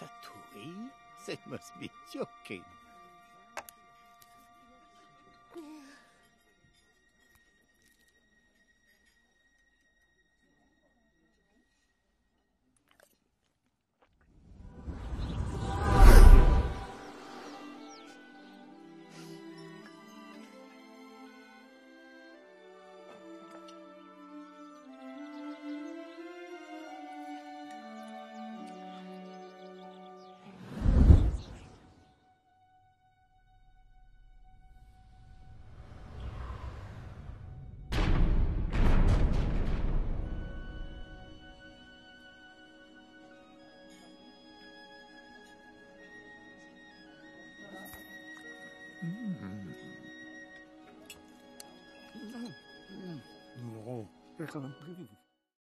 ratatouille? It must be joking. Déjalo.